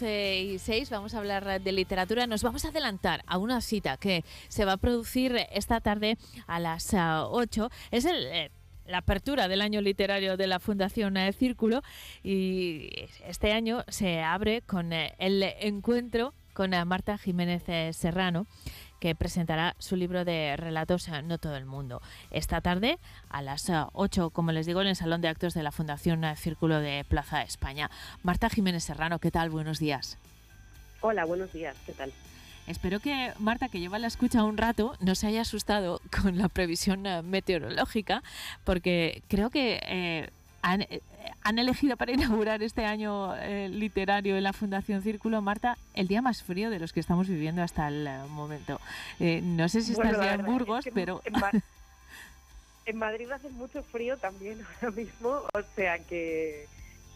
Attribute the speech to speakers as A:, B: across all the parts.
A: y 6 vamos a hablar de literatura. Nos vamos a adelantar a una cita que se va a producir esta tarde a las 8. Es el, eh, la apertura del año literario de la Fundación eh, Círculo y este año se abre con eh, el encuentro con Marta Jiménez Serrano que presentará su libro de relatos No todo el mundo. Esta tarde a las 8, eh, como les digo, en el Salón de Actos de la Fundación Círculo de Plaza España. Marta Jiménez Serrano, ¿qué tal? Buenos días.
B: Hola, buenos días, ¿qué tal?
A: Espero que Marta, que lleva la escucha un rato, no se haya asustado con la previsión eh, meteorológica, porque creo que eh, eh, han, elegido para inaugurar este año eh, literario en la Fundación Círculo, Marta, el día más frío de los que estamos viviendo hasta el eh, momento. no sé si estás ya en Burgos, pero...
B: en Madrid hace mucho frío también ahora mismo, o sea que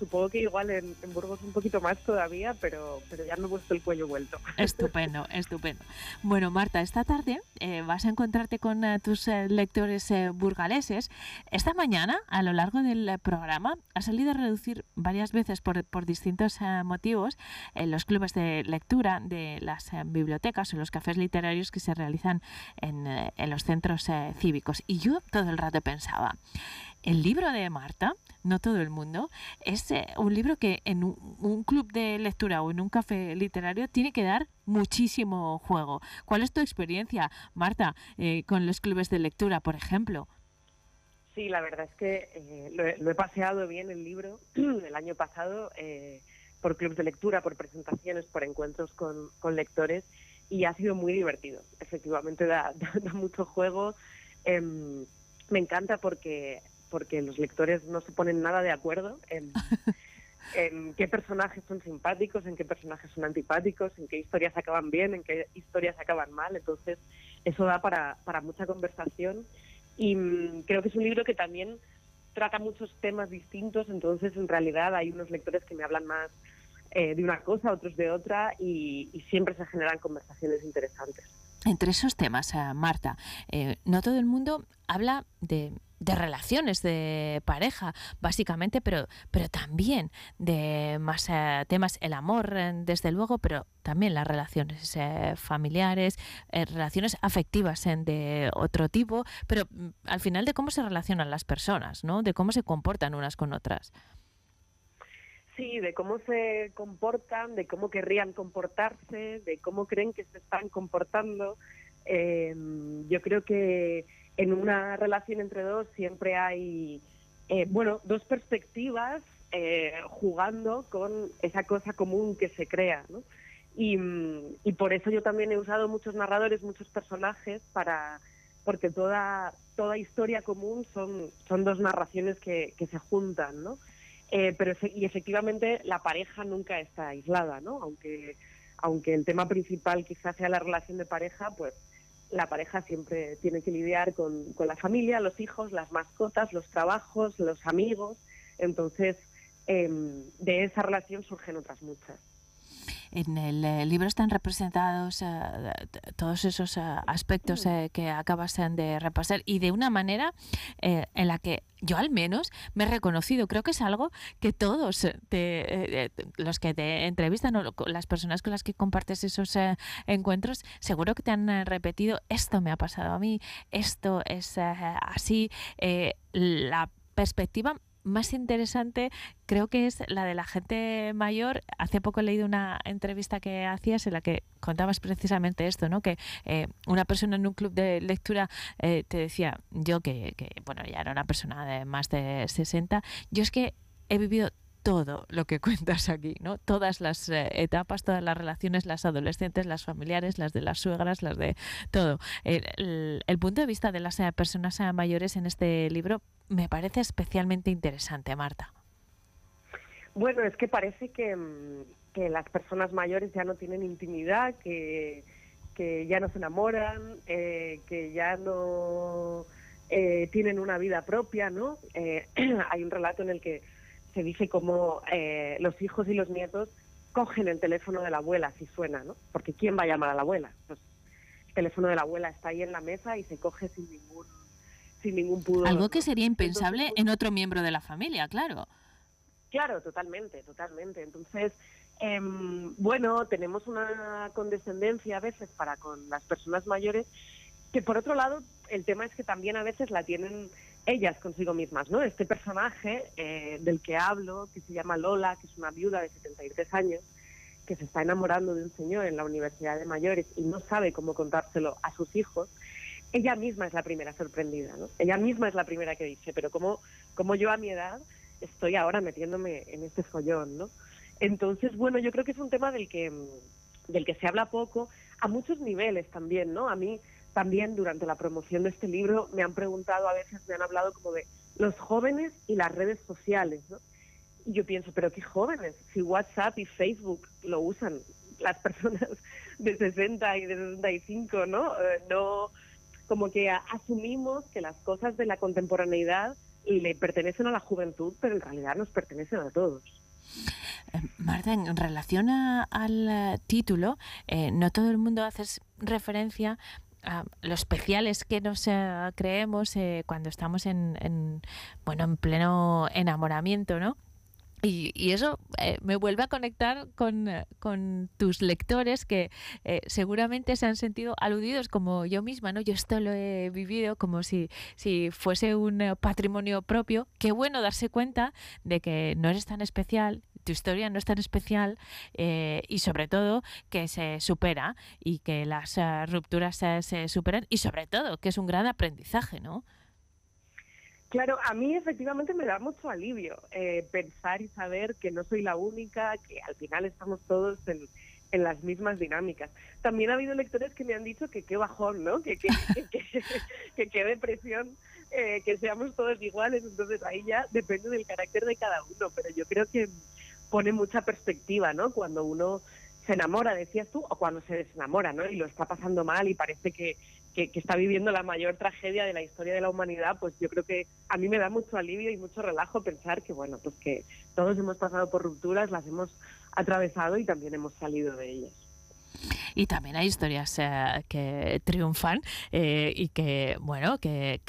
B: supongo que igual en, Burgos un poquito más todavía, pero, pero ya me he puesto el cuello vuelto.
A: Estupendo, estupendo. Bueno, Marta, esta tarde eh, vas a encontrarte con eh, tus eh, lectores burgaleses. Esta mañana, a lo largo del programa, ha salido a reducir varias veces por, por distintos motivos en los clubes de lectura de las bibliotecas o los cafés literarios que se realizan en, en los centros cívicos. Y yo todo el rato pensaba, el libro de Marta, no todo el mundo, es eh, un libro que en un, club de lectura o en un café literario tiene que dar muchísimo juego. ¿Cuál es tu experiencia, Marta, eh, con los clubes de lectura, por ejemplo?
B: Sí, la verdad es que eh, lo, he, paseado bien el libro el año pasado por clubes de lectura, por presentaciones, por encuentros con, lectores y ha sido muy divertido. Efectivamente da, mucho juego. Em, me encanta porque porque los lectores no se ponen nada de acuerdo en, qué personajes son simpáticos, en qué personajes son antipáticos, en qué historias acaban bien, en qué historias acaban mal. Entonces, eso da para, para mucha conversación y mm, creo que es un libro que también trata muchos temas distintos, entonces en realidad hay unos lectores que me hablan más eh, de una cosa, otros de otra y, siempre se generan conversaciones interesantes.
A: Entre esos temas, eh, Marta, eh, no todo el mundo habla de de relaciones de pareja, básicamente, pero, pero también de más eh, temas, el amor, eh, desde luego, pero también las relaciones familiares, relaciones afectivas de otro tipo, pero mm, al final de cómo se relacionan las personas, ¿no? De cómo se comportan unas con otras.
B: Sí, de cómo se comportan, de cómo querrían comportarse, de cómo creen que se están comportando. yo creo que en una relación entre dos siempre hay, eh, bueno, dos perspectivas eh, jugando con esa cosa común que se crea, ¿no? Y, y, por eso yo también he usado muchos narradores, muchos personajes para porque toda toda historia común son son dos narraciones que, que se juntan, ¿no? Eh, pero y efectivamente la pareja nunca está aislada, ¿no? Aunque aunque el tema principal quizás sea la relación de pareja, pues la pareja siempre tiene que lidiar con, la familia, los hijos, las mascotas, los trabajos, los amigos. Entonces, em, de esa relación surgen otras muchas.
A: En el eh, libro están representados eh, todos esos eh, aspectos que acabas de repasar y de una manera en la que yo al menos me he reconocido. Creo que es algo que todos los que te entrevistan o las personas con las que compartes esos encuentros, seguro que te han repetido, esto me ha pasado a mí, esto es así. la perspectiva más interesante creo que es la de la gente mayor. Hace poco he leído una entrevista que hacías en la que contabas precisamente esto, ¿no? Que eh, una persona en un club de lectura eh, te decía, yo que, que, bueno, ya era una persona de más de 60, yo es que he vivido todo lo que cuentas aquí, ¿no? Todas las eh, etapas, todas las relaciones, las adolescentes, las familiares, las de las suegras, las de todo. El, punto de vista de las personas mayores en este libro me parece especialmente interesante, Marta.
B: Bueno, es que parece que, mm, que las personas mayores ya no tienen intimidad, que, que ya no se enamoran, eh, que ya no eh, tienen una vida propia, ¿no? Eh, hay un relato en el que se dice cómo los hijos y los nietos cogen el teléfono de la abuela si suena, ¿no? Porque ¿quién va a llamar a la abuela? Pues el teléfono de la abuela está ahí en la mesa y se coge sin ningún sin ningún pudor.
A: Algo que sería impensable en otro miembro de la familia, claro.
B: Claro, totalmente, totalmente. Entonces, em, bueno, tenemos una condescendencia a veces para con las personas mayores, que por otro lado, el tema es que también a veces la tienen ellas consigo mismas, ¿no? Este personaje eh, del que hablo, que se llama Lola, que es una viuda de 73 años, que se está enamorando de un señor en la Universidad de Mayores y no sabe cómo contárselo a sus hijos, ella misma es la primera sorprendida, ¿no? Ella misma es la primera que dice, pero como, como yo a mi edad estoy ahora metiéndome en este follón, ¿no? Entonces, bueno, yo creo que es un tema del que, del que se habla poco, a muchos niveles también, ¿no? A mí también durante la promoción de este libro me han preguntado, a veces me han hablado como de los jóvenes y las redes sociales, ¿no? Y yo pienso, pero qué jóvenes, si WhatsApp y Facebook lo usan las personas de 60 y de 65, ¿no? Eh, no como que asumimos que las cosas de la contemporaneidad le pertenecen a la juventud, pero en realidad nos pertenecen a todos.
A: Eh, Marta, en relación al eh, título, no todo el mundo hace referencia a lo especiales que nos creemos cuando estamos en, en, bueno, en pleno enamoramiento, ¿no? Y, eso eh, me vuelve a conectar con, eh, tus lectores que eh, seguramente se han sentido aludidos como yo misma, ¿no? Yo esto lo he vivido como si, si fuese un patrimonio propio. Qué bueno darse cuenta de que no eres tan especial, tu historia no es tan especial y sobre todo que se supera y que las rupturas se superan y sobre todo que es un gran aprendizaje, ¿no?
B: Claro, a mí efectivamente me da mucho alivio eh, pensar y saber que no soy la única, que al final estamos todos en, las mismas dinámicas. También ha habido lectores que me han dicho que qué bajón, ¿no? Que qué depresión, eh, que seamos todos iguales. Entonces ahí ya depende del carácter de cada uno, pero yo creo que pone mucha perspectiva, ¿no? Cuando uno se enamora, decías tú, o cuando se desenamora, ¿no? Y lo está pasando mal y parece que, que, está viviendo la mayor tragedia de la historia de la humanidad, pues yo creo que a mí me da mucho alivio y mucho relajo pensar que, bueno, pues que todos hemos pasado por rupturas, las hemos atravesado y también hemos salido de ellas.
A: Y también hay historias eh, que triunfan eh, y que, bueno, que,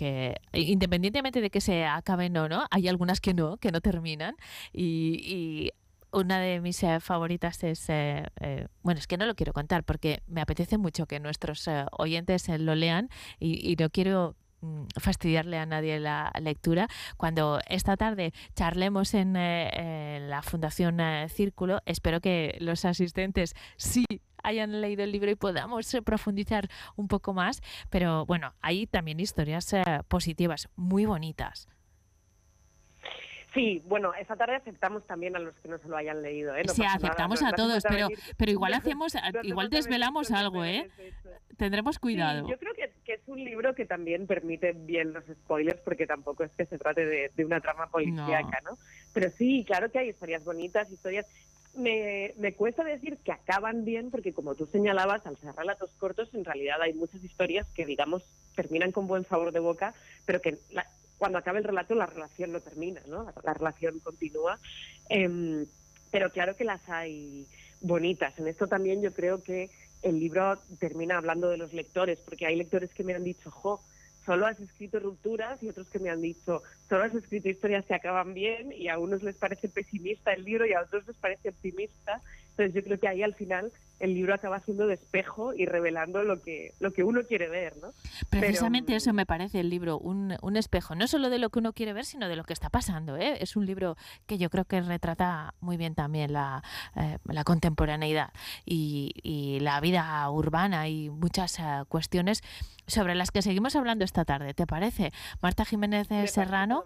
A: independientemente de que se acaben o no, hay algunas que no, que no terminan. Y una de mis eh, favoritas es, eh, eh, bueno, es que no lo quiero contar porque me apetece mucho que nuestros oyentes lo lean y, no quiero mm, fastidiarle a nadie la lectura. Cuando esta tarde charlemos en, la Fundación Círculo, espero que los asistentes sí hayan leído el libro y podamos profundizar un poco más. Pero bueno, hay también historias positivas, muy bonitas.
B: Sí, bueno, esta tarde aceptamos también a los que no se lo hayan leído. ¿eh?
A: sí, aceptamos a todos, pero, pero igual hacemos, igual desvelamos algo, ¿eh? Tendremos cuidado.
B: yo creo que, es un libro que también permite bien los spoilers, porque tampoco es que se trate de, una trama policíaca, no. Pero sí, claro que hay historias bonitas, historias me, me, cuesta decir que acaban bien, porque como tú señalabas, al ser relatos cortos, en realidad hay muchas historias que, digamos, terminan con buen sabor de boca, pero que la, cuando acaba el relato la relación no termina, ¿no? La, relación continúa. Em, pero claro que las hay bonitas. En esto también yo creo que el libro termina hablando de los lectores, porque hay lectores que me han dicho, jo, solo has escrito rupturas y otros que me han dicho, solo has escrito historias que acaban bien y a unos les parece pesimista el libro y a otros les parece optimista. Entonces yo creo que ahí al final el libro acaba siendo de espejo y revelando lo que, lo que uno quiere ver, ¿no?
A: Precisamente eso me parece el libro, un, un, espejo, no solo de lo que uno quiere ver, sino de lo que está pasando. ¿eh? Es un libro que yo creo que retrata muy bien también la, eh, la contemporaneidad y, y, la vida urbana y muchas eh, cuestiones sobre las que seguimos hablando esta tarde, ¿te parece? Marta Jiménez Serrano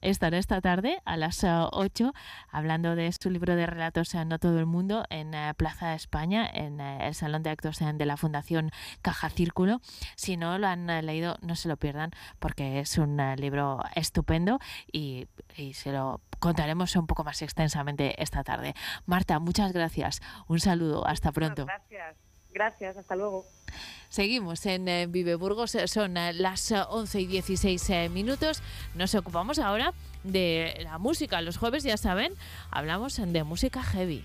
A: estará esta tarde a las 8 eh, hablando de su libro de relatos eh, No todo el mundo en eh, Plaza de España, en el Salón de Actos de la Fundación Caja Círculo. Si no lo han leído, no se lo pierdan porque es un libro estupendo y, y se lo contaremos un poco más extensamente esta tarde. Marta, muchas gracias. Un saludo. Hasta pronto.
B: Gracias. Gracias. Hasta luego.
A: Seguimos en eh, Vive Burgos, eh, son eh, las 11 y 16 minutos. Nos ocupamos ahora de la música. Los jueves, ya saben, hablamos de música heavy.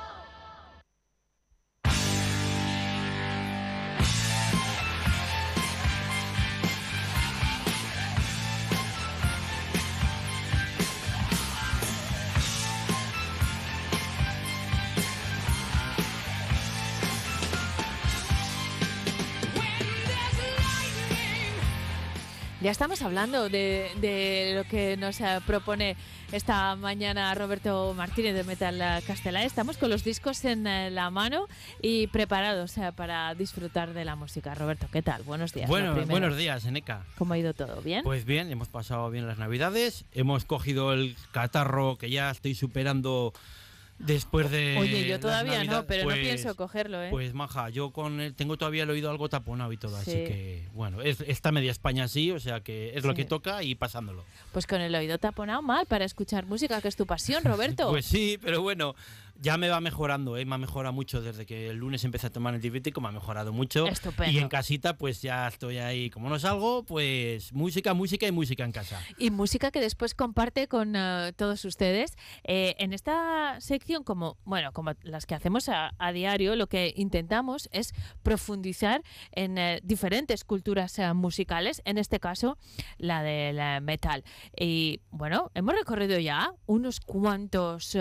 A: Ya estamos hablando de, de lo que nos eh, propone esta mañana Roberto Martínez de Metal Castellá. Estamos con los discos en eh, la mano y preparados eh, para disfrutar de la música. Roberto, ¿qué tal? Buenos días.
C: Bueno, buenos días, Eneca.
A: ¿Cómo ha ido todo? ¿Bien?
C: Pues bien, hemos pasado bien las navidades, hemos cogido el catarro que ya estoy superando después de...
A: Oye, yo todavía no, pero
C: pues-
A: no pienso cogerlo, ¿eh?
C: Pues maja, yo con el, tengo todavía el oído algo taponado y todo, así
A: Sí.
C: que bueno, es, está media España así, o sea que es lo que toca y pasándolo.
A: Pues con el oído taponado mal para escuchar música, que es tu pasión, Roberto.
C: Pues sí, pero bueno, ya me va mejorando, ¿eh? me ha mejorado mucho desde que el lunes empecé a tomar antibiótico, me ha mejorado mucho.
A: Estupendo.
C: Y en casita pues ya estoy ahí, como no salgo, pues música, música y música en casa.
A: Y música que después comparte con eh, todos ustedes. Eh, en esta sección, como bueno, como las que hacemos a, a diario, lo que intentamos es profundizar en eh, diferentes culturas musicales, en este caso la del metal. Y bueno, hemos recorrido ya unos cuantos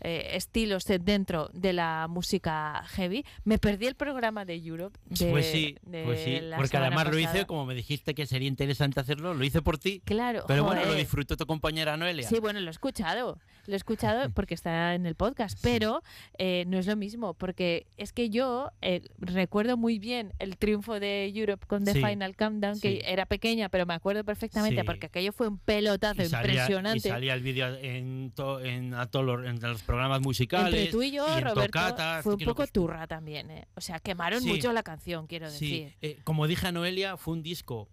A: estilos de- dentro de la música heavy. Me perdí el programa de Europe. De,
C: pues sí,
A: de
C: pues sí, porque además lo
A: pasada.
C: hice, como me dijiste que sería interesante hacerlo, lo hice por ti.
A: Claro,
C: Pero bueno, lo disfrutó tu compañera Noelia.
A: Sí, bueno, lo he escuchado. Lo he escuchado porque está en el podcast, pero eh, no es lo mismo, porque es que yo eh, recuerdo muy bien el triunfo de Europe con The
C: Sí,
A: Final Countdown, que
C: sí.
A: era pequeña, pero me acuerdo perfectamente
C: Sí.
A: porque aquello fue un pelotazo
C: y salía, y
A: impresionante.
C: salía el vídeo en, to- en, a todos los, en los programas musicales.
A: Entre tú y yo,
C: en
A: Roberto,
C: tocatas,
A: fue un poco
C: que-
A: turra también. eh. O sea, quemaron
C: Sí.
A: mucho la canción, quiero
C: Sí,
A: decir.
C: eh, como dije a Noelia, fue un disco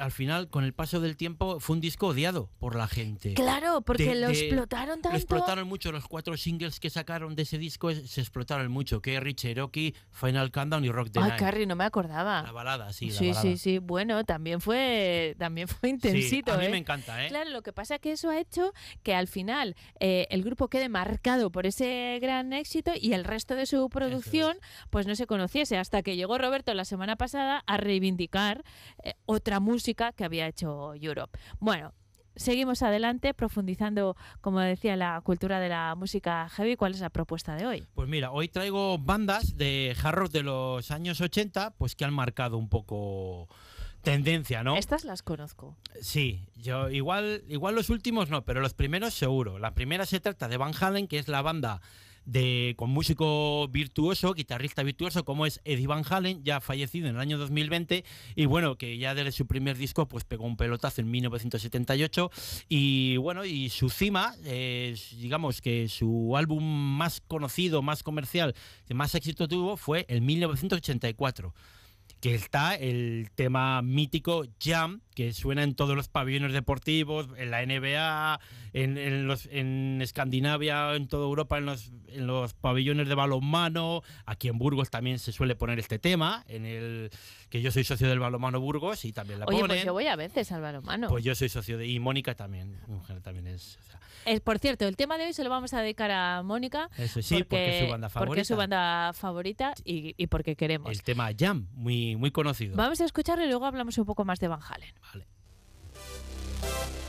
C: al final, con el paso del tiempo, fue un disco odiado por la gente.
A: Claro, porque
C: De-
A: lo
C: de-
A: explotaron tanto.
C: Lo explotaron mucho, los cuatro singles que sacaron de ese disco se explotaron mucho. Kerry, Cherokee, Final Countdown y Rock the
A: Ay,
C: Night.
A: Carrie, no me
C: La
A: acordaba.
C: balada, sí, la
A: sí,
C: balada.
A: sí, sí. Bueno, también fue, también fue intensito.
C: Sí, a mí
A: ¿eh?
C: me encanta, ¿eh?
A: Claro, lo que pasa es que eso ha hecho que al final eh, el grupo quede marcado por ese gran éxito y el resto de su producción pues no se conociese hasta que llegó Roberto la semana pasada a reivindicar eh, otra música que había hecho Europe. Bueno, seguimos adelante profundizando, como decía, la cultura de la música heavy. ¿Cuál es la propuesta de hoy?
C: Pues mira, hoy traigo bandas de hard rock de los años 80, pues que han marcado un poco tendencia, ¿no?
A: Estas las conozco.
C: Sí, yo igual, igual los últimos no, pero los primeros seguro. La primera se trata de Van Halen, que es la banda de con músico virtuoso, guitarrista virtuoso, como es Eddie Van Halen, ya fallecido en el año 2020, y bueno, que ya desde su primer disco pues pegó un pelotazo en 1978, y bueno, y su cima, digamos que su álbum más conocido, más comercial, que más éxito tuvo, fue el 1984 que está el tema mítico Jam, que suena en todos los pabellones deportivos, en la NBA, en, en los, en Escandinavia, en toda Europa, en los, en los pabellones de balonmano. Aquí en Burgos también se suele poner este tema, en el que yo soy socio del balonmano Burgos y también la
A: Oye,
C: ponen.
A: pues yo voy a veces al balonmano.
C: Pues yo soy socio de... Y Mónica también, mujer también es... o sea,
A: Eh, por cierto, el tema de hoy se lo vamos a dedicar a Mónica.
C: eso sí, porque, es su banda favorita.
A: Porque es su banda favorita y, y porque queremos.
C: El tema Jam, muy, muy conocido.
A: Vamos a escucharlo y luego hablamos un poco más de Van Halen.
C: Vale.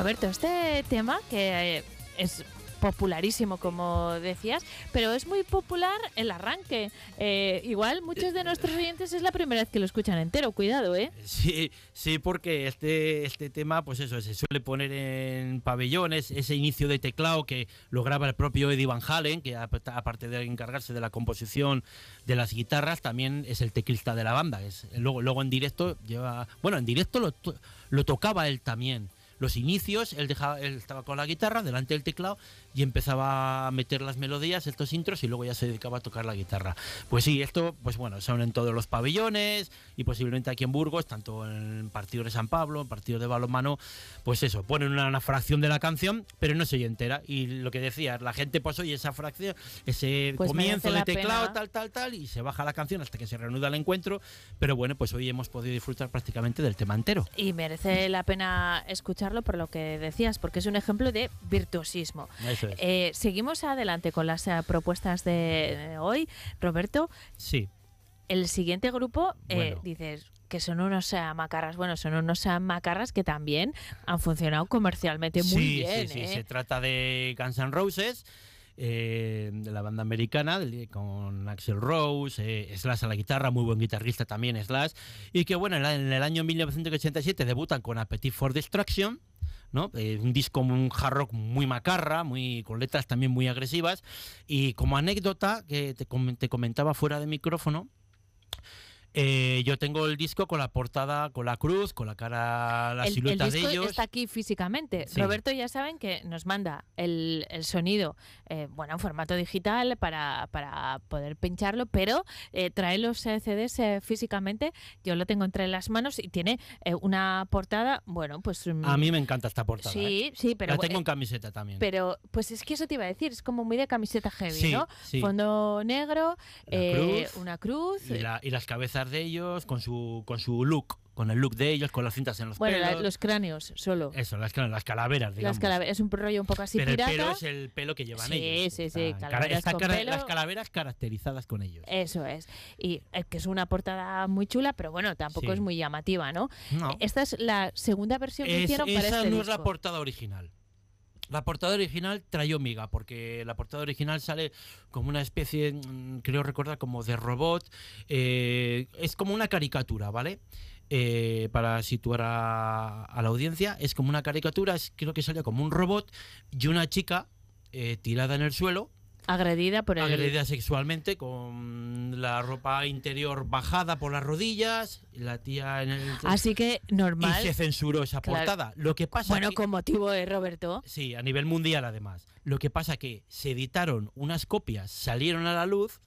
A: Roberto, este tema que eh, es popularísimo, como decías, pero es muy popular el arranque. Eh, igual muchos de nuestros oyentes es la primera vez que lo escuchan entero. Cuidado, ¿eh?
C: Sí, sí, porque este, este tema, pues eso, se suele poner en pabellones, ese inicio de teclado que lo graba el propio Eddie Van Halen, que ap- aparte de encargarse de la composición de las guitarras, también es el teclista de la banda. Es, luego, luego en directo lleva, bueno, en directo lo, lo tocaba él también. Los inicios, él, dejaba, él estaba con la guitarra delante del teclado y empezaba a meter las melodías, estos intros, y luego ya se dedicaba a tocar la guitarra. Pues sí, esto, pues bueno, son en todos los pabellones y posiblemente aquí en Burgos, tanto en el partido de San Pablo, en partido de balonmano, pues eso, ponen una, una fracción de la canción, pero no se oye entera. Y lo que decías, la gente pues oye esa fracción, ese
A: Pues
C: comienzo de
A: la
C: teclado,
A: pena.
C: tal, tal, tal, y se baja la canción hasta que se reanuda el encuentro. Pero bueno, pues hoy hemos podido disfrutar prácticamente del tema entero.
A: Y merece la pena por lo que decías, porque es un ejemplo de virtuosismo.
C: Es.
A: Eh, seguimos adelante con las eh, propuestas de eh, hoy. Roberto,
C: Sí.
A: el siguiente grupo, eh,
C: Bueno.
A: dices que son unos eh, macarras, bueno, son unos eh, macarras que también han funcionado comercialmente muy
C: sí,
A: bien.
C: sí, sí.
A: ¿eh?
C: Se trata de Guns N' Roses. Eh, de la banda americana con Axel Rose, eh, Slash a la guitarra, muy buen guitarrista también Slash, y que bueno, en, el año 1987 debutan con Appetite for Destruction, ¿no? Eh, un disco, un hard rock muy macarra, muy, con letras también muy agresivas, y como anécdota que te, te comentaba fuera de micrófono, eh, yo tengo el disco con la portada, con la cruz, con la cara, la
A: el, el
C: silueta de
A: disco
C: ellos.
A: está aquí físicamente.
C: Sí.
A: Roberto ya saben que nos manda el, el sonido, eh, bueno, en formato digital para, para poder pincharlo, pero eh, trae los eh, CDs eh, físicamente. Yo lo tengo entre las manos y tiene una portada, bueno, pues... mm,
C: A mí me encanta esta portada.
A: Sí, sí, pero...
C: la tengo en camiseta también.
A: pero, pues es que eso te iba a decir, es como muy de camiseta heavy,
C: Sí,
A: ¿no?
C: sí.
A: Fondo negro,
C: cruz
A: una cruz.
C: y, la- y las cabezas de ellos con su con su look, con el look de ellos, con las cintas en los
A: bueno,
C: pelos.
A: los cráneos solo.
C: Eso, las, las calaveras, digamos.
A: Las calaveras, es un rollo un poco así
C: Pero
A: pirata.
C: el pelo es el pelo que llevan
A: Sí,
C: ellos.
A: sí, sí,
C: sea, cara-
A: calaveras
C: esta
A: con
C: cara-
A: pelo.
C: Las calaveras caracterizadas con ellos.
A: Eso es. Y eh, que es una portada muy chula, pero bueno, tampoco
C: Sí.
A: es muy llamativa, ¿no?
C: No.
A: Esta es la segunda versión que hicieron para
C: esa
A: este
C: no es la portada original. La portada original trae miga, porque la portada original sale como una especie, mm, creo recordar, como de robot. eh, es como una caricatura, ¿vale? Eh, para situar a, la audiencia, es como una caricatura, es, creo que sale como un robot y una chica eh, tirada en el suelo,
A: Agredida por el...
C: agredida sexualmente, con la ropa interior bajada por las rodillas, y la tía en el...
A: Así que
C: y
A: normal.
C: se censuró esa
A: Claro.
C: portada. Lo que pasa
A: Bueno,
C: que-
A: con motivo de Roberto.
C: Sí, a nivel mundial además. Lo que pasa que se editaron unas copias, salieron a la luz,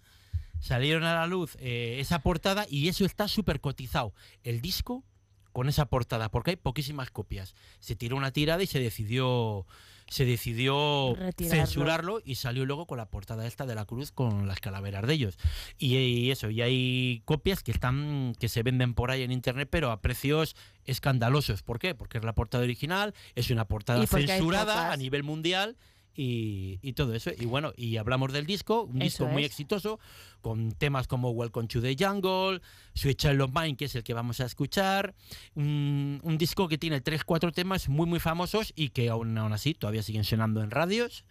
C: salieron a la luz eh, esa portada y eso está súper cotizado. El disco con esa portada, porque hay poquísimas copias. Se tiró una tirada y se decidió se decidió
A: Retirarlo.
C: censurarlo y salió luego con la portada esta de la cruz con las calaveras de ellos. Y, y eso, y hay copias que están que se venden por ahí en internet, pero a precios escandalosos. ¿Por qué? Porque es la portada original, es una portada censurada a nivel mundial y, y todo eso. Y bueno, y hablamos del disco, un
A: Eso
C: disco muy
A: es.
C: exitoso, con temas como Welcome to the Jungle, Sweet Child of Mine, que es el que vamos a escuchar. Un, un disco que tiene 3-4 temas muy, muy famosos y que aún, aún así todavía siguen sonando en radios.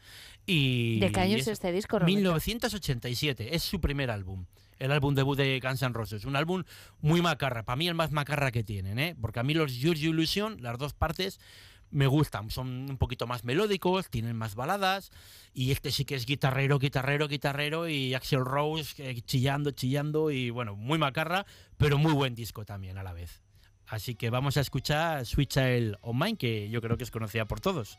C: Y,
A: ¿De qué año es este disco, Roberto?
C: 1987, es su primer álbum. El álbum debut de Guns N' Roses. Un álbum muy macarra. Para mí el más macarra que tienen, ¿eh? Porque a mí los Your Illusion, las dos partes, me gustan. Son un poquito más melódicos, tienen más baladas. Y este sí que es guitarrero, guitarrero, guitarrero. Y Axel Rose eh, chillando, chillando. Y bueno, muy macarra, pero muy buen disco también a la vez. Así que vamos a escuchar Sweet Child of Mine, que yo creo que es conocida por todos.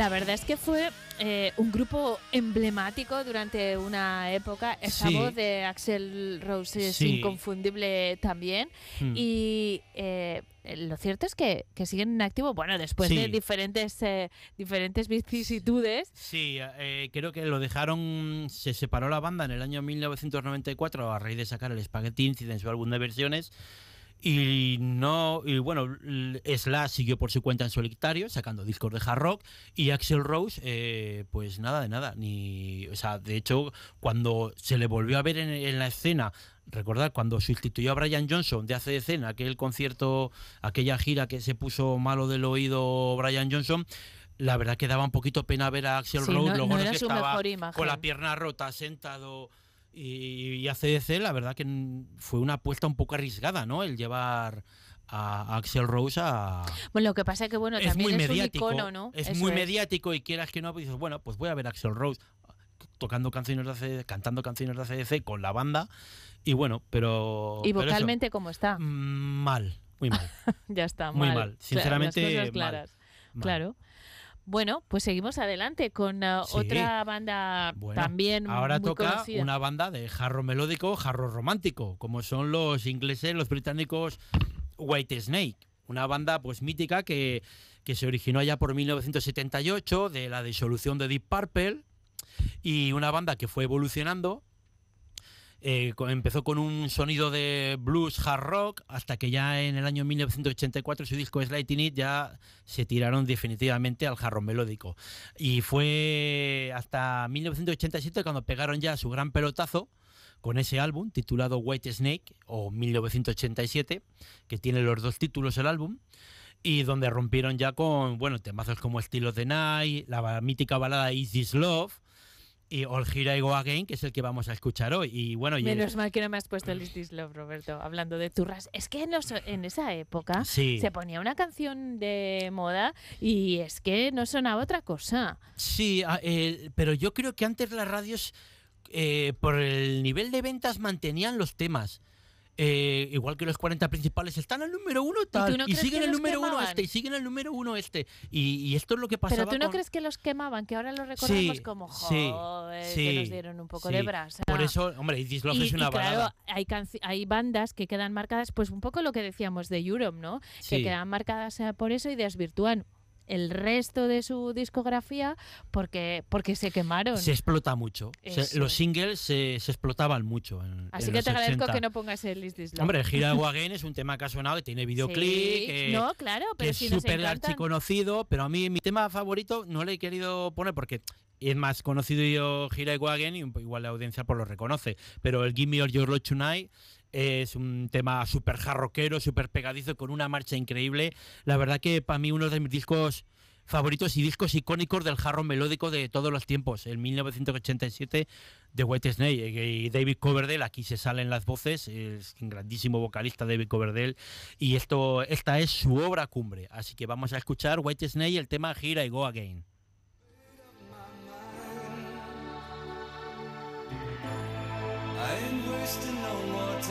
A: La verdad es que fue eh, un grupo emblemático durante una época. Esa
C: Sí.
A: voz de Axel Rose es
C: Sí.
A: inconfundible también.
C: Hmm.
A: Y eh, lo cierto es que, que siguen en activo, bueno, después de diferentes, eh, diferentes vicisitudes.
C: Sí, eh, creo que lo dejaron, se separó la banda en el año 1994 a raíz de sacar el Spaghetti Incident, su álbum de versiones. Y no, y bueno, Slash siguió por su cuenta en solitario, sacando discos de hard rock, y Axel Rose, eh, pues nada de nada, ni, o sea, de hecho, cuando se le volvió a ver en, en la escena, recordad, cuando sustituyó a Brian Johnson de ACDC en aquel concierto, aquella gira que se puso malo del oído Brian Johnson, la verdad que daba un poquito pena ver a Axel
A: Sí,
C: Rose,
A: no-
C: luego
A: no era
C: que
A: su
C: estaba
A: mejor imagen.
C: con la pierna rota, sentado y, y ACDC, la verdad que fue una apuesta un poco arriesgada, ¿no? El llevar a Axel Rose a...
A: Bueno, lo que pasa es que, bueno,
C: es
A: también
C: muy
A: es
C: mediático,
A: un icono, ¿no?
C: es
A: Eso
C: muy mediático y quieras que no, pues dices, bueno, pues voy a ver a Axel Rose tocando canciones de ACDC, cantando canciones de ACDC con la banda y bueno, pero...
A: Y
C: pero eso,
A: vocalmente, ¿cómo está?
C: mm, mal, muy mal.
A: ya está,
C: muy
A: mal.
C: mal, sinceramente,
A: las cosas
C: mal,
A: claras.
C: mal.
A: Claro. Bueno, pues seguimos adelante con uh,
C: Sí.
A: otra banda
C: Bueno,
A: también
C: Ahora
A: muy
C: toca
A: conocida.
C: una banda de jarro melódico, jarro romántico, como son los ingleses, los británicos White Snake. Una banda pues mítica que, que se originó allá por 1978 de la disolución de Deep Purple y una banda que fue evolucionando. Eh, empezó con un sonido de blues hard rock hasta que ya en el año 1984 su disco Slighting It ya se tiraron definitivamente al jarro melódico. Y fue hasta 1987 cuando pegaron ya su gran pelotazo con ese álbum titulado White Snake o 1987, que tiene los dos títulos el álbum, y donde rompieron ya con, bueno, temazos como Estilo de Night, la mítica balada Is This Love y All Here I Go Again, que es el que vamos a escuchar hoy. Y bueno, y el-
A: Menos mal que no me has puesto el Is This Love, Roberto, hablando de turras. Es que en, los- en esa época
C: Sí.
A: se ponía una canción de moda y es que no sonaba otra cosa.
C: Sí, a- eh, pero yo creo que antes las radios, eh, por el nivel de ventas, mantenían los temas. Eh, igual que los 40 principales están al número uno tal,
A: tú no
C: y, siguen el número uno
A: quemaban?
C: este y siguen el número uno este y, y esto es lo que pasaba
A: Pero tú no
C: con-
A: crees que los quemaban, que ahora los recordamos
C: Sí,
A: como
C: sí,
A: joder, que nos dieron un poco
C: sí.
A: de brasa.
C: por eso hombre Love
A: y,
C: es una
A: y claro, hay, bandas que quedan marcadas, pues un poco lo que decíamos de Europe, ¿no? Que quedan marcadas eh, por eso y desvirtúan el resto de su discografía porque, porque se quemaron.
C: se explota mucho Se- los
A: es.
C: singles se, se explotaban mucho en,
A: Así
C: en
A: que
C: los
A: te agradezco
C: 80.
A: que no pongas el Is This Love.
C: hombre Gira Again es un tema que ha sonado que tiene videoclip
A: Sí, no, claro, pero
C: es
A: si
C: súper archiconocido, pero a mí mi tema favorito no le he querido poner porque es más conocido Gira Wagen y igual la audiencia pues lo reconoce, pero el Give Me All Your Love Tonight es un tema súper jarroquero, súper pegadizo, con una marcha increíble. La verdad que para mí uno de mis discos favoritos y discos icónicos del jarro melódico de todos los tiempos, el 1987 de White Snake eh, y David Coverdale, aquí se salen las voces, es un grandísimo vocalista David Coverdale y esto esta es su obra cumbre, así que vamos a escuchar White Snake y el tema Here I Go Again.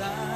D: inside.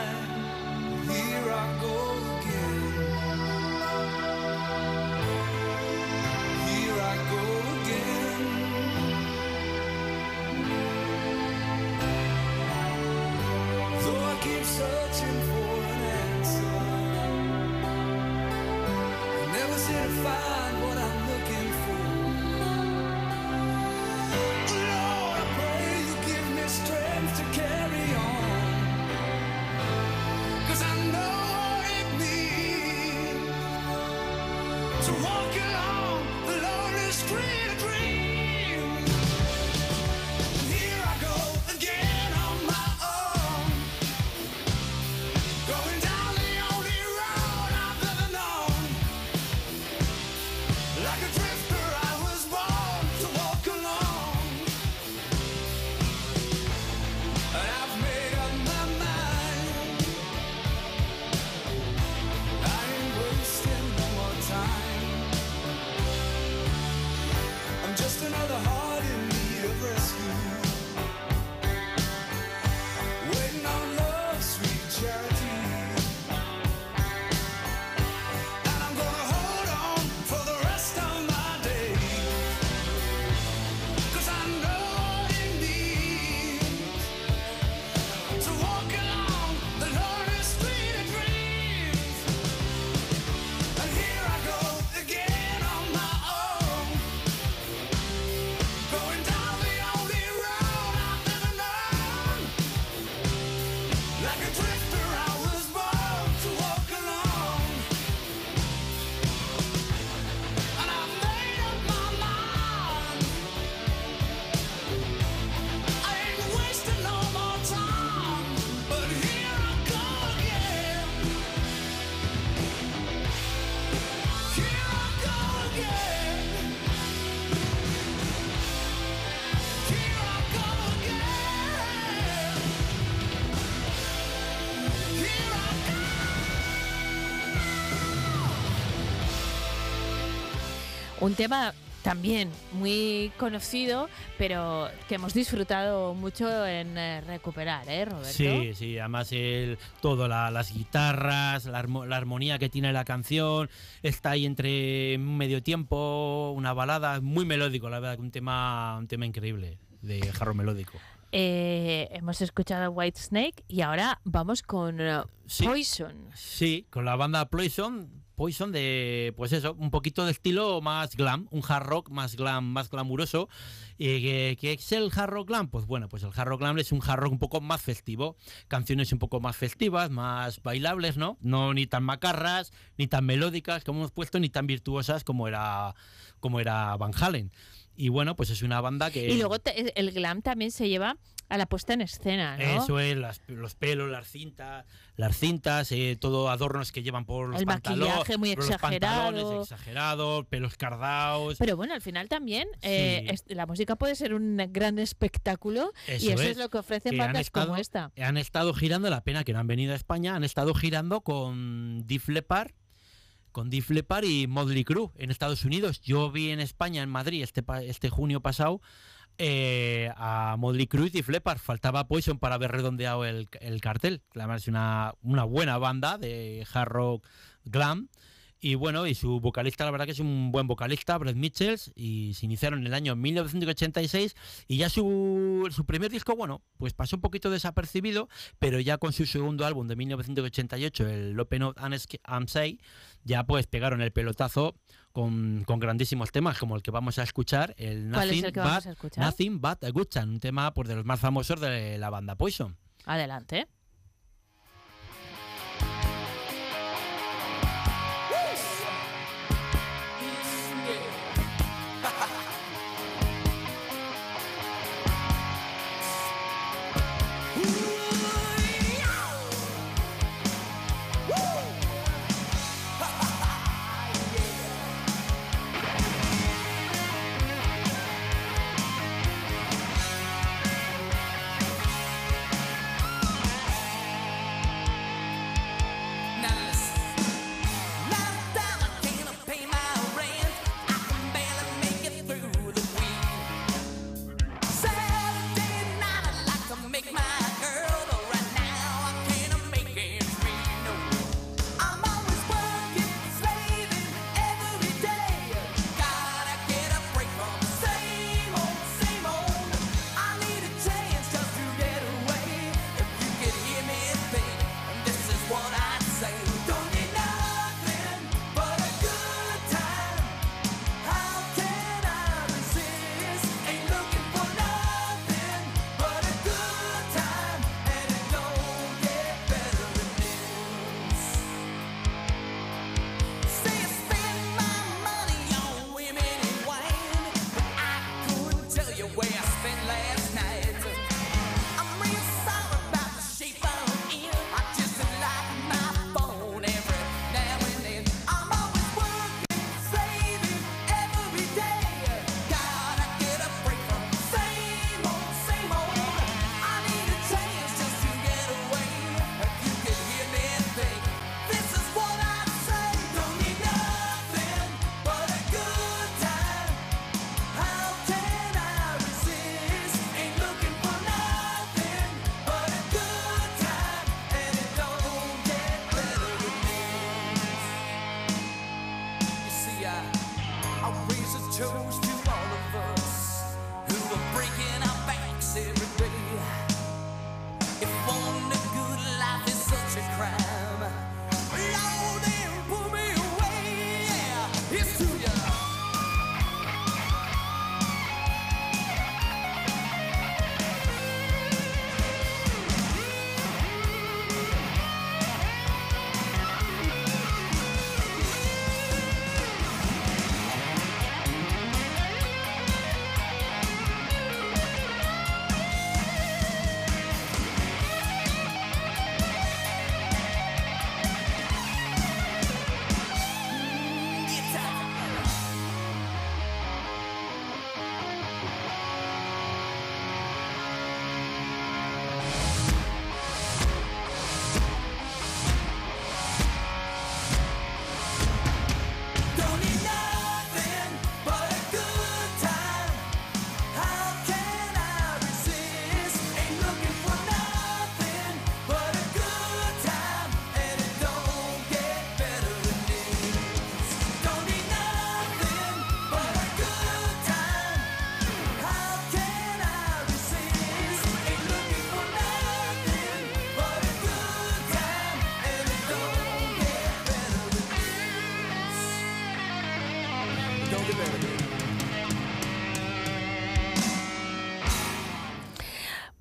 E: Un tema también muy conocido, pero que hemos disfrutado mucho en eh, recuperar, ¿eh, Roberto?
C: Sí, sí, además el, todo, la- las guitarras, la, armo- la armonía que tiene la canción, está ahí entre medio tiempo, una balada, muy melódico, la verdad, que un tema, un tema increíble de jarro melódico.
E: Eh, hemos escuchado White Snake y ahora vamos con eh,
C: Sí.
E: Poison.
C: Sí, con la banda Poison, Poison de, pues eso, un poquito de estilo más glam, un hard rock más glam, más glamuroso. ¿Y qué, es el hard rock glam? Pues bueno, pues el hard rock glam es un hard rock un poco más festivo, canciones un poco más festivas, más bailables, ¿no? No ni tan macarras, ni tan melódicas como hemos puesto, ni tan virtuosas como era, como era Van Halen. Y bueno, pues es una banda que...
E: Y luego el glam también se lleva a la puesta en escena, ¿no?
C: Eso es, las- los pelos, las cintas, las cintas, eh, todo adornos que llevan por los
E: El
C: pantalones.
E: maquillaje muy exagerado.
C: pantalones exagerados, pelos cardados.
E: Pero bueno, al final también eh, es- la música puede ser un gran espectáculo y
C: Eso
E: es,
C: es,
E: lo que ofrecen
C: que
E: bandas como esta.
C: Han estado girando, la pena que no han venido a España, han estado girando con Def Leppard, con Def Leppard y Motley Crue en Estados Unidos. Yo vi en España, en Madrid, este, este junio pasado, eh, a Motley Crue y Def Leppard. Faltaba Poison para haber redondeado el, el cartel. Además es una, una buena banda de hard rock glam. Y bueno, y su vocalista, la verdad que es un buen vocalista, Brett Mitchells, y se iniciaron en el año 1986 y ya su, su primer disco, bueno, pues pasó un poquito desapercibido, pero ya con su segundo álbum de 1988, el Open Up and and Say, ya pues pegaron el pelotazo con, con grandísimos temas, como el que vamos a escuchar, el
E: ¿Cuál es
C: Nothing,
E: el
C: but,
E: a escuchar?
C: Nothing But a Good Time, un tema pues, de los más famosos de la banda Poison.
E: Adelante.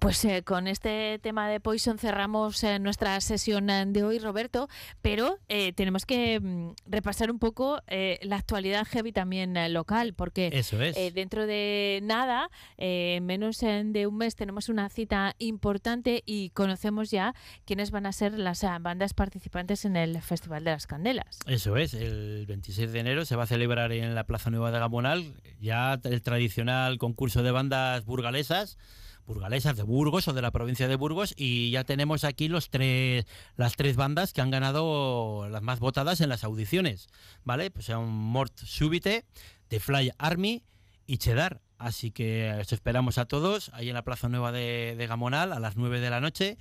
A: Pues eh, con este tema de Poison cerramos eh, nuestra sesión eh, de hoy, Roberto, pero eh, tenemos que mm, repasar un poco eh, la actualidad heavy también local, porque
C: Eso es.
A: dentro de nada, menos de un mes, tenemos una cita importante y conocemos ya quiénes van a ser las bandas participantes en el Festival de las Candelas.
C: Eso es, el 26 de enero se va a celebrar en la Plaza Nueva de Gamonal ya el tradicional concurso de bandas burgalesas, burgalesas de Burgos o de la provincia de Burgos y ya tenemos aquí los tres las tres bandas que han ganado las más votadas en las audiciones, ¿vale? Pues son Mort Súbite, The Fly Army y Cheddar. Así que os esperamos a todos ahí en la Plaza Nueva de, Gamonal a las 9 de la noche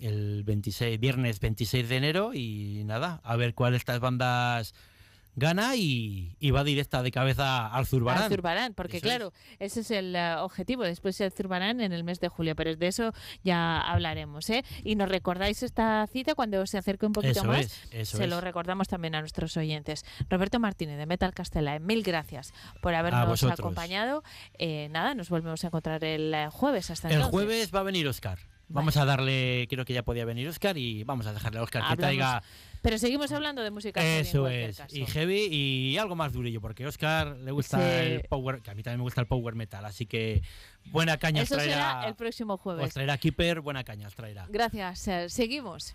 C: el 26, viernes 26 de enero y nada, a ver cuál de estas bandas gana y, y va directa de cabeza al Zurbarán.
A: Al Zurbarán, porque
C: Eso es.
A: claro, ese es el eh, objetivo. Después el Zurbarán en el mes de julio, pero de eso ya hablaremos. ¿eh? Y nos recordáis esta cita cuando se acerque un poquito
C: Eso
A: más.
C: es,
A: se
C: es.
A: lo recordamos también a nuestros oyentes. Roberto Martínez de Metal Castella, mil gracias por habernos acompañado. Eh, nada, nos volvemos a encontrar el eh, jueves. Hasta
C: El
A: entonces.
C: jueves va a venir Oscar. Vamos a darle, creo que ya podía venir Oscar y vamos a dejarle a Oscar que traiga
A: Pero seguimos hablando de música. heavy en
C: eso
A: cualquier
C: es,
A: caso.
C: y heavy y algo más durillo, porque a Oscar le gusta
A: Sí.
C: el power, que a mí también me gusta el power metal, así que buena caña os
A: Eso será
C: traerá,
A: el próximo jueves.
C: os traerá Keeper, buena caña os traerá.
A: Gracias. seguimos.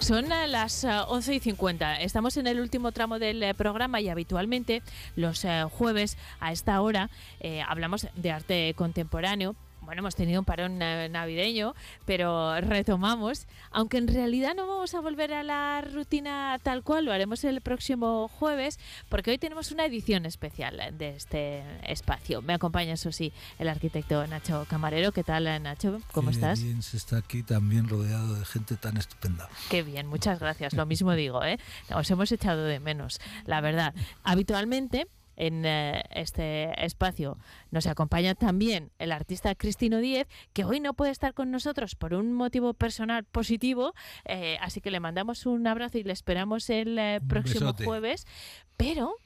A: Son eh, las eh, 11 y 50. Estamos en el último tramo del eh, programa y habitualmente los eh, jueves a esta hora eh, hablamos de arte contemporáneo. Bueno, hemos tenido un parón navideño, pero retomamos, aunque en realidad no vamos a volver a la rutina tal cual, lo haremos el próximo jueves, porque hoy tenemos una edición especial de este espacio. Me acompaña, eso sí, el arquitecto Nacho Camarero. ¿Qué tal, Nacho? ¿Cómo
F: Qué
A: estás?
F: bien se está aquí también rodeado de gente tan estupenda.
A: Qué bien, muchas gracias. Lo mismo digo, ¿eh? Os hemos echado de menos, la verdad. Habitualmente en eh, este espacio nos acompaña también el artista Cristino Díez, que hoy no puede estar con nosotros por un motivo personal positivo, eh, así que le mandamos un abrazo y le esperamos el eh, próximo jueves. Pero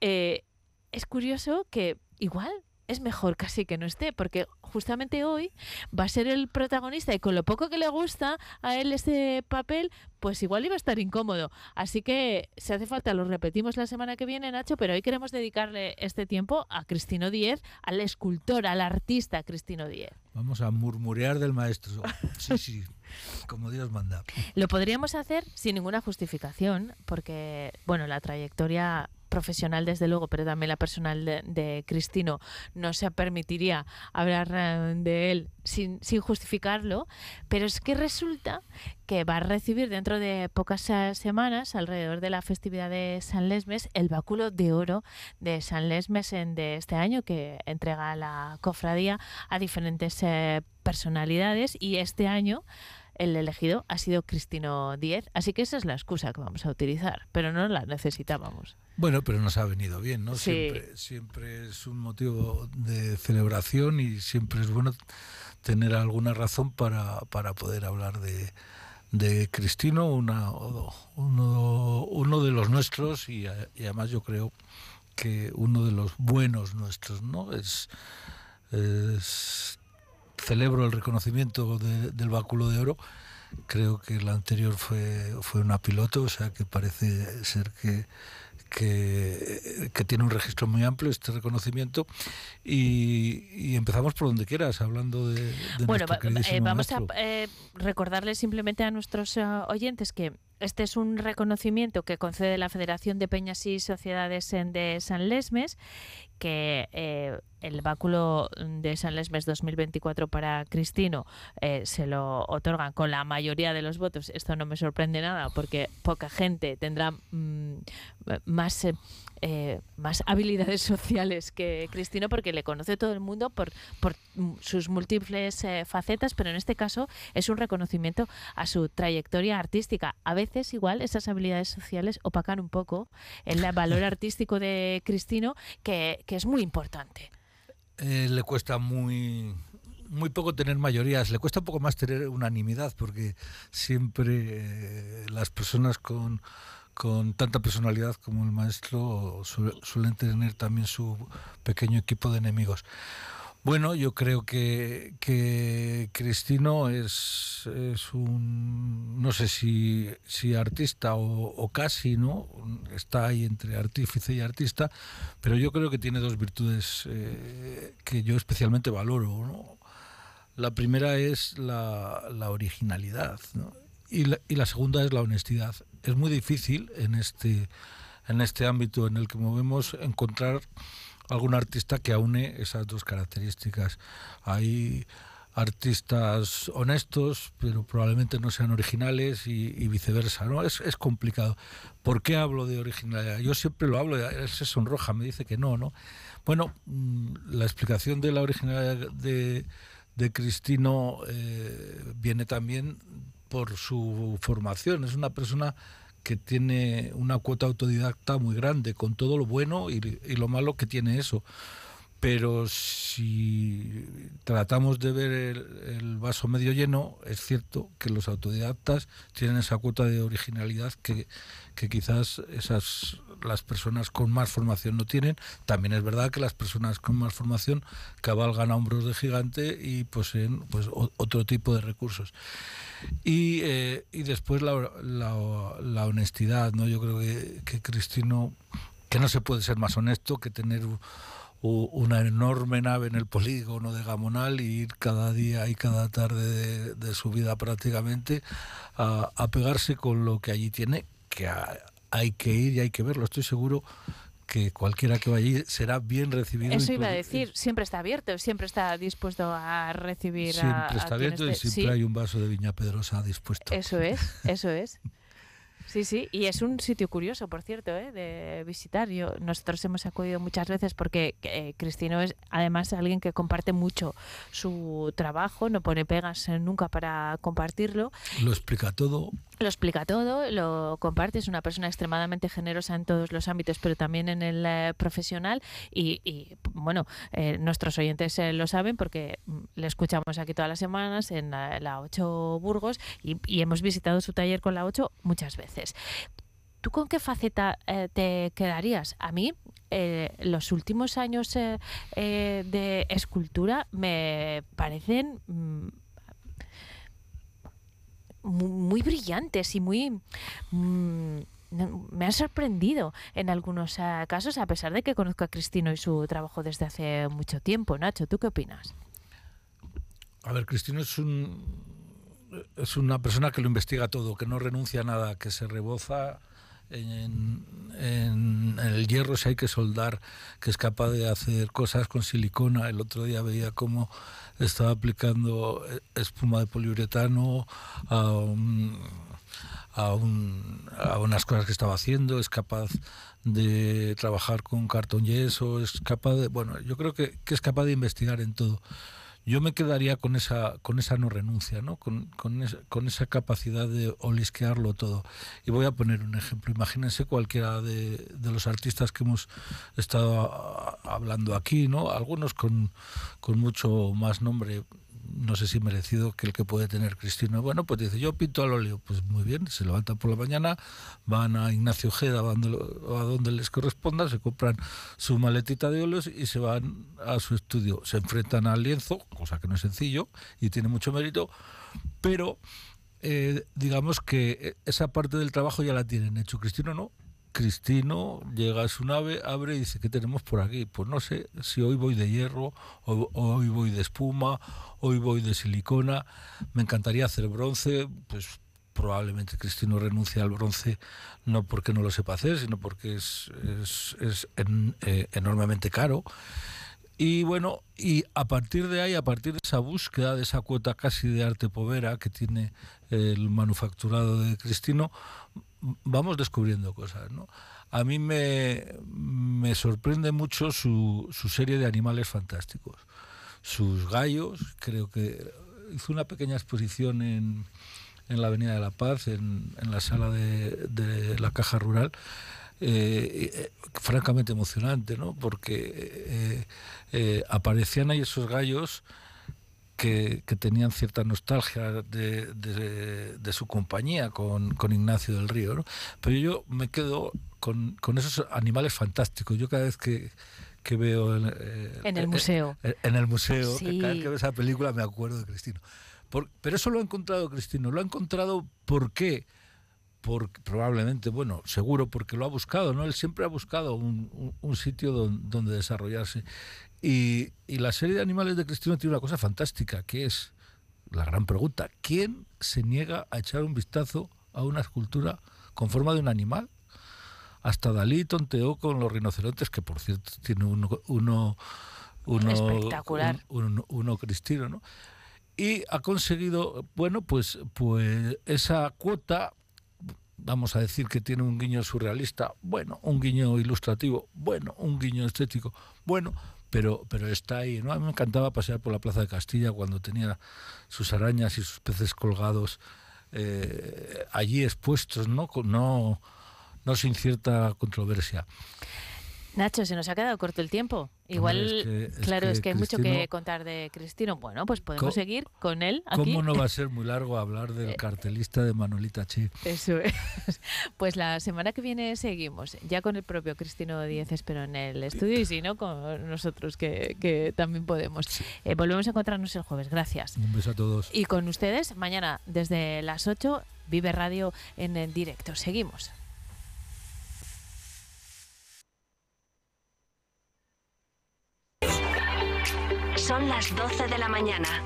A: es curioso que igual es mejor casi que no esté, porque justamente hoy va a ser el protagonista y con lo poco que le gusta a él este papel, pues igual iba a estar incómodo. Así que si hace falta lo repetimos la semana que viene, Nacho, pero hoy queremos dedicarle este tiempo a Cristino Díez, al escultor, al artista Cristino Díez.
F: Vamos a murmurear del maestro. Sí, sí, como Dios manda.
A: Lo podríamos hacer sin ninguna justificación, porque, bueno, la trayectoria profesional desde luego, pero también la personal de, de Cristino no se permitiría hablar eh, de él sin, sin justificarlo, pero es que resulta que va a recibir dentro de pocas eh, semanas, alrededor de la festividad de San Lesmes, el báculo de oro de San Lesmes en, de este año que entrega la cofradía a diferentes eh, personalidades. Y este año el elegido ha sido Cristino Díez, así que esa es la excusa que vamos a utilizar, pero no la necesitábamos.
F: Bueno, pero nos ha venido bien, ¿no?
A: Sí.
F: Siempre, siempre es un motivo de celebración y siempre es bueno tener alguna razón para, para poder hablar de, de Cristino, una, uno, uno de los nuestros y, y además yo creo que uno de los buenos nuestros, ¿no? Es, es- celebro el reconocimiento de- del báculo de oro. Creo que el anterior fue, fue una piloto, o sea que parece ser que, que, que tiene un registro muy amplio este reconocimiento. Y, y empezamos por donde quieras, hablando de, de
A: Bueno, va- eh, vamos a eh, recordarles simplemente a nuestros eh, oyentes que este es un reconocimiento que concede la Federación de Peñas y Sociedades en- de San Lesmes, que eh, el báculo de San Lesmes 2024 para Cristino eh, se lo otorgan con la mayoría de los votos. Esto no me sorprende nada porque poca gente tendrá mm, más... eh, eh, más habilidades sociales que Cristino porque le conoce todo el mundo por, por mm, sus múltiples eh, facetas, pero en este caso es un reconocimiento a su trayectoria artística. A veces igual esas habilidades sociales opacan un poco el valor artístico de Cristino, que, que es muy importante.
F: Eh, le cuesta muy muy poco tener mayorías, le cuesta un poco más tener unanimidad, porque siempre eh, las personas con, con tanta personalidad como el maestro su- suelen tener también su pequeño equipo de enemigos. Bueno, yo creo que, que Cristino es, es un, no sé si, si artista o, casi, ¿no? Está ahí entre artífice y artista, pero yo creo que tiene dos virtudes eh, que yo especialmente valoro, ¿no? La primera es la, la originalidad, ¿no? y, la, y la segunda es la honestidad. Es muy difícil en este, en este ámbito en el que movemos encontrar algún artista que aúne esas dos características. Hay artistas honestos, pero probablemente no sean originales y, viceversa. ¿no? Es, es complicado. ¿Por qué hablo de originalidad? Yo siempre lo hablo, él se sonroja, me dice que no, ¿no? Bueno, mm, la explicación de la originalidad de, de Cristino eh, viene también por su formación. Es una persona que tiene una cuota autodidacta muy grande, con todo lo bueno y, y lo malo que tiene eso. Pero si tratamos de ver el, vaso medio lleno, es cierto que los autodidactas tienen esa cuota de originalidad que, que quizás esas las personas con más formación no tienen. También es verdad que las personas con más formación cabalgan a hombros de gigante y poseen pues, otro tipo de recursos. Y, eh, y después la, la, la, honestidad, ¿no? Yo creo que, que Cristino, que no se puede ser más honesto que tener una enorme nave en el polígono de Gamonal y ir cada día y cada tarde de, de su vida prácticamente a, a, pegarse con lo que allí tiene, que a, hay que ir y hay que verlo. Estoy seguro que cualquiera que vaya allí será bien recibido.
A: Eso iba a decir, siempre está abierto, siempre está dispuesto a recibir
F: siempre
A: a,
F: está
A: a
F: abierto y siempre
A: sí,
F: hay un vaso de Viña Pedrosa dispuesto.
A: Eso es, eso es. Sí, sí, y es un sitio curioso, por cierto, ¿eh? de visitar. Yo, nosotros hemos acudido muchas veces porque eh, Cristino es además alguien que comparte mucho su trabajo, no pone pegas nunca para compartirlo.
F: Lo explica todo.
A: Lo explica todo, lo comparte, es una persona extremadamente generosa en todos los ámbitos, pero también en el eh, profesional. Y, y bueno, eh, nuestros oyentes lo saben porque mm, le escuchamos aquí todas las semanas en la, la 8 Burgos y, y hemos visitado su taller con la 8 muchas veces. ¿Tú con qué faceta eh, te quedarías? A mí, eh, los últimos años eh, de escultura me parecen mmm, muy, brillantes y muy... Mmm, me han sorprendido en algunos casos, a pesar de que conozco a Cristino y su trabajo desde hace mucho tiempo. Nacho, ¿tú qué opinas?
F: A ver, Cristino es un es una persona que lo investiga todo, que no renuncia a nada, que se reboza en, en el hierro si hay que soldar, que es capaz de hacer cosas con silicona. El otro día veía cómo estaba aplicando espuma de poliuretano a, un- a, un- a unas cosas que estaba haciendo, es capaz de trabajar con cartón yeso, es capaz de, bueno, yo creo que es capaz de investigar en todo. Yo me quedaría con esa, con esa no renuncia, ¿no? Con, con, esa, con esa capacidad de olisquearlo todo. Y voy a poner un ejemplo. Imagínense cualquiera de, de los artistas que hemos estado hablando aquí, ¿no? Algunos con, con mucho más nombre, no sé si merecido que el que puede tener Cristino. Bueno, pues dice, yo pinto al óleo. Pues muy bien, se levantan por la mañana, van a Ignacio Ojeda, van a donde les corresponda, se compran su maletita de óleos y se van a su estudio. Se enfrentan al lienzo, cosa que no es sencillo y tiene mucho mérito, pero eh, digamos que esa parte del trabajo ya la tienen hecho. Cristino no. Cristino llega a su nave, abre y dice, ¿qué tenemos por aquí? Pues no sé, si hoy voy de hierro, hoy voy de espuma, hoy voy de silicona, me encantaría hacer bronce, pues probablemente Cristino renuncie al bronce no porque no lo sepa hacer, sino porque es, es, es eh, enormemente caro. Y bueno, y a partir de ahí, a partir de esa búsqueda, de esa cuota casi de arte povera que tiene el manufacturado de Cristino, vamos descubriendo cosas, ¿no? A mí me, me sorprende mucho su, su serie de animales fantásticos. Sus gallos, creo que hizo una pequeña exposición en, en la Avenida de la Paz, en, en la sala de, de la Caja Rural, eh, eh, francamente emocionante, ¿no? Porque eh, aparecían ahí esos gallos que, que tenían cierta nostalgia de, de- de su compañía con, con Ignacio del Río, ¿no? Pero yo me quedo con, con esos animales fantásticos. Yo cada vez que, que veo... En, eh,
A: En el
F: eh,
A: museo.
F: eh, en el museo,
A: Sí.
F: cada vez que veo esa película me acuerdo de Cristino. Por- pero eso lo ha encontrado Cristino. Lo ha encontrado ¿por probablemente, bueno, seguro porque lo ha buscado, ¿no? Él siempre ha buscado un, un- un sitio don- donde desarrollarse. Y, y la serie de animales de Cristino tiene una cosa fantástica, que es la gran pregunta, ¿quién se niega a echar un vistazo a una escultura con forma de un animal? Hasta Dalí tonteó con los rinocerontes, que por cierto tiene uno, uno, uno
A: Espectacular.
F: un- un- uno cristino, ¿no? Y ha conseguido, bueno, pues, pues esa cuota, vamos a decir que tiene un guiño surrealista, bueno, un guiño ilustrativo, bueno, un guiño estético, bueno, pero, pero está ahí, ¿no? A mí me encantaba pasear por la Plaza de Castilla cuando tenía sus arañas y sus peces colgados eh, allí expuestos, ¿no? No, no sin cierta controversia.
A: Nacho, se nos ha quedado corto el tiempo. Igual,
F: es que- es
A: claro,
F: que
A: es que hay mucho que contar de Cristino. Bueno, pues podemos seguir con él aquí.
F: ¿Cómo no va a ser muy largo hablar del cartelista de Manolita Che?
A: Eso es. Pues la semana que viene seguimos, ya con el propio Cristino Díez, espero en el estudio, y si no, con nosotros, que, que también podemos. Eh, volvemos a encontrarnos el jueves, gracias.
F: Un beso a todos.
A: Y con ustedes, mañana desde las 8, Vive Radio en el directo. Seguimos.
G: Son las 12 de la mañana.